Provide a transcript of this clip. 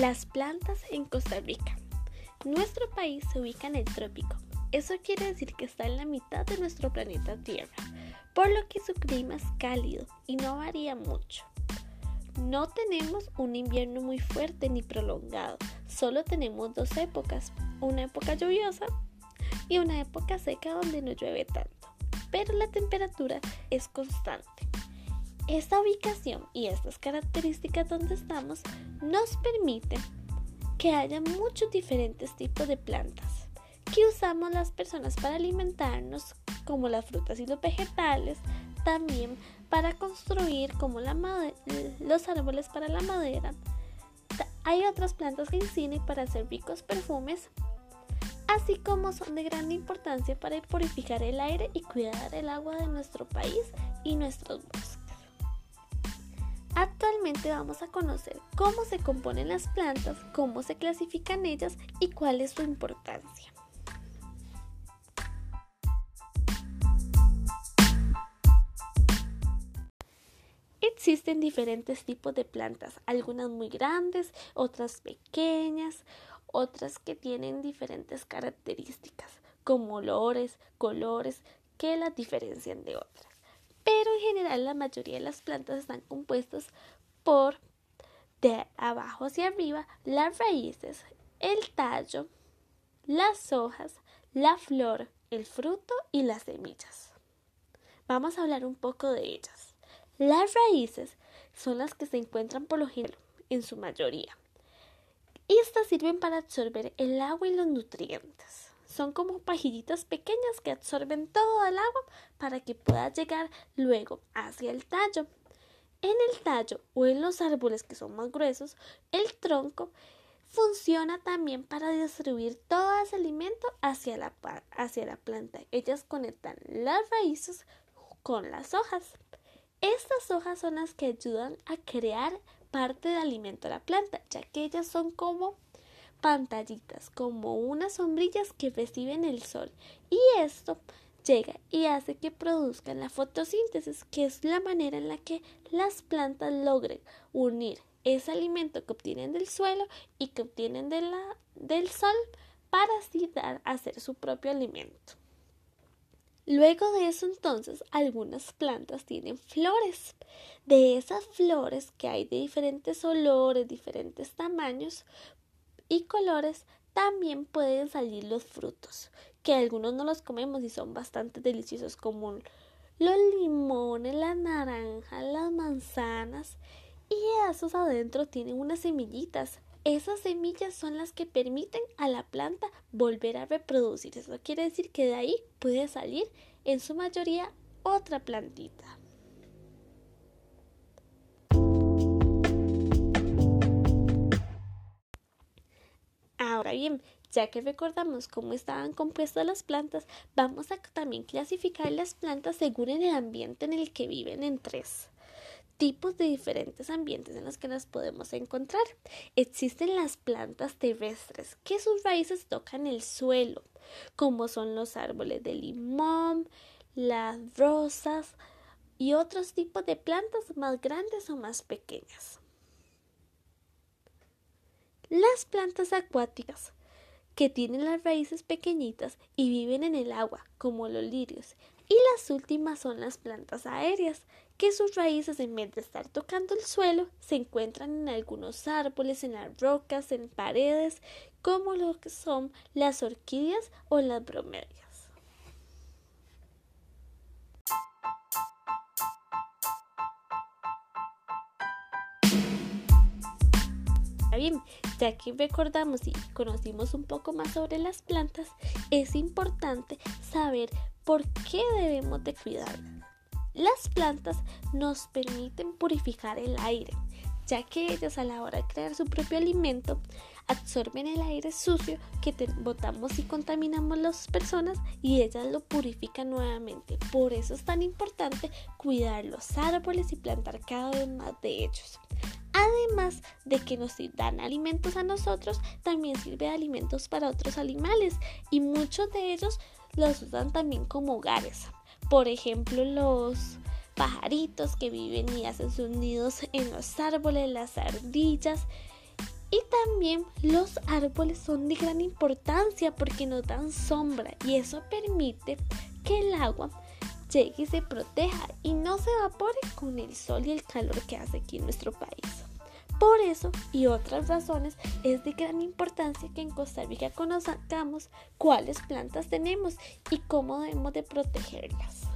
Las plantas en Costa Rica. Nuestro país se ubica en el trópico. Eso quiere decir que está en la mitad de nuestro planeta Tierra, por lo que su clima es cálido y no varía mucho. No tenemos un invierno muy fuerte ni prolongado, solo tenemos dos épocas, una época lluviosa y una época seca donde no llueve tanto, pero la temperatura es constante. Esta ubicación y estas características donde estamos nos permiten que haya muchos diferentes tipos de plantas que usamos las personas para alimentarnos, como las frutas y los vegetales, también para construir como la los árboles para la madera. Hay otras plantas que inciden para hacer ricos perfumes, así como son de gran importancia para purificar el aire y cuidar el agua de nuestro país y nuestros bosques. Actualmente vamos a conocer cómo se componen las plantas, cómo se clasifican ellas y cuál es su importancia. Existen diferentes tipos de plantas, algunas muy grandes, otras pequeñas, otras que tienen diferentes características, como olores, colores, que las diferencian de otras pero en general la mayoría de las plantas están compuestas por de abajo hacia arriba las raíces, el tallo, las hojas, la flor, el fruto y las semillas. Vamos a hablar un poco de ellas. Las raíces son las que se encuentran por lo general en su mayoría. Estas sirven para absorber el agua y los nutrientes son como pajillitas pequeñas que absorben todo el agua para que pueda llegar luego hacia el tallo. En el tallo o en los árboles que son más gruesos, el tronco funciona también para distribuir todo ese alimento hacia la, hacia la planta. Ellas conectan las raíces con las hojas. Estas hojas son las que ayudan a crear parte del alimento de la planta, ya que ellas son como pantallitas, como unas sombrillas que reciben el sol. Y esto llega y hace que produzcan la fotosíntesis, que es la manera en la que las plantas logren unir ese alimento que obtienen del suelo y que obtienen de la, del sol para así dar hacer su propio alimento. Luego de eso entonces algunas plantas tienen flores. De esas flores que hay de diferentes olores, diferentes tamaños, y colores también pueden salir los frutos, que algunos no los comemos y son bastante deliciosos como los limones, la naranja, las manzanas y esos adentro tienen unas semillitas. Esas semillas son las que permiten a la planta volver a reproducir. Eso quiere decir que de ahí puede salir en su mayoría otra plantita. Bien, ya que recordamos cómo estaban compuestas las plantas, vamos a también clasificar las plantas según el ambiente en el que viven en tres tipos de diferentes ambientes en los que las podemos encontrar. Existen las plantas terrestres, que sus raíces tocan el suelo, como son los árboles de limón, las rosas y otros tipos de plantas más grandes o más pequeñas. Las plantas acuáticas, que tienen las raíces pequeñitas y viven en el agua, como los lirios. Y las últimas son las plantas aéreas, que sus raíces, en vez de estar tocando el suelo, se encuentran en algunos árboles, en las rocas, en paredes, como lo que son las orquídeas o las bromelias. Ya que recordamos y conocimos un poco más sobre las plantas, es importante saber por qué debemos de cuidarlas. Las plantas nos permiten purificar el aire, ya que ellas a la hora de crear su propio alimento absorben el aire sucio que botamos y contaminamos las personas y ellas lo purifican nuevamente. Por eso es tan importante cuidar los árboles y plantar cada vez más de ellos. Además de que nos dan alimentos a nosotros, también sirve de alimentos para otros animales y muchos de ellos los usan también como hogares. Por ejemplo, los pajaritos que viven y hacen sus nidos en los árboles, las ardillas Y también los árboles son de gran importancia porque nos dan sombra y eso permite que el agua llegue y se proteja y no se evapore con el sol y el calor que hace aquí en nuestro país. Por eso y otras razones es de gran importancia que en Costa Rica conozcamos cuáles plantas tenemos y cómo debemos de protegerlas.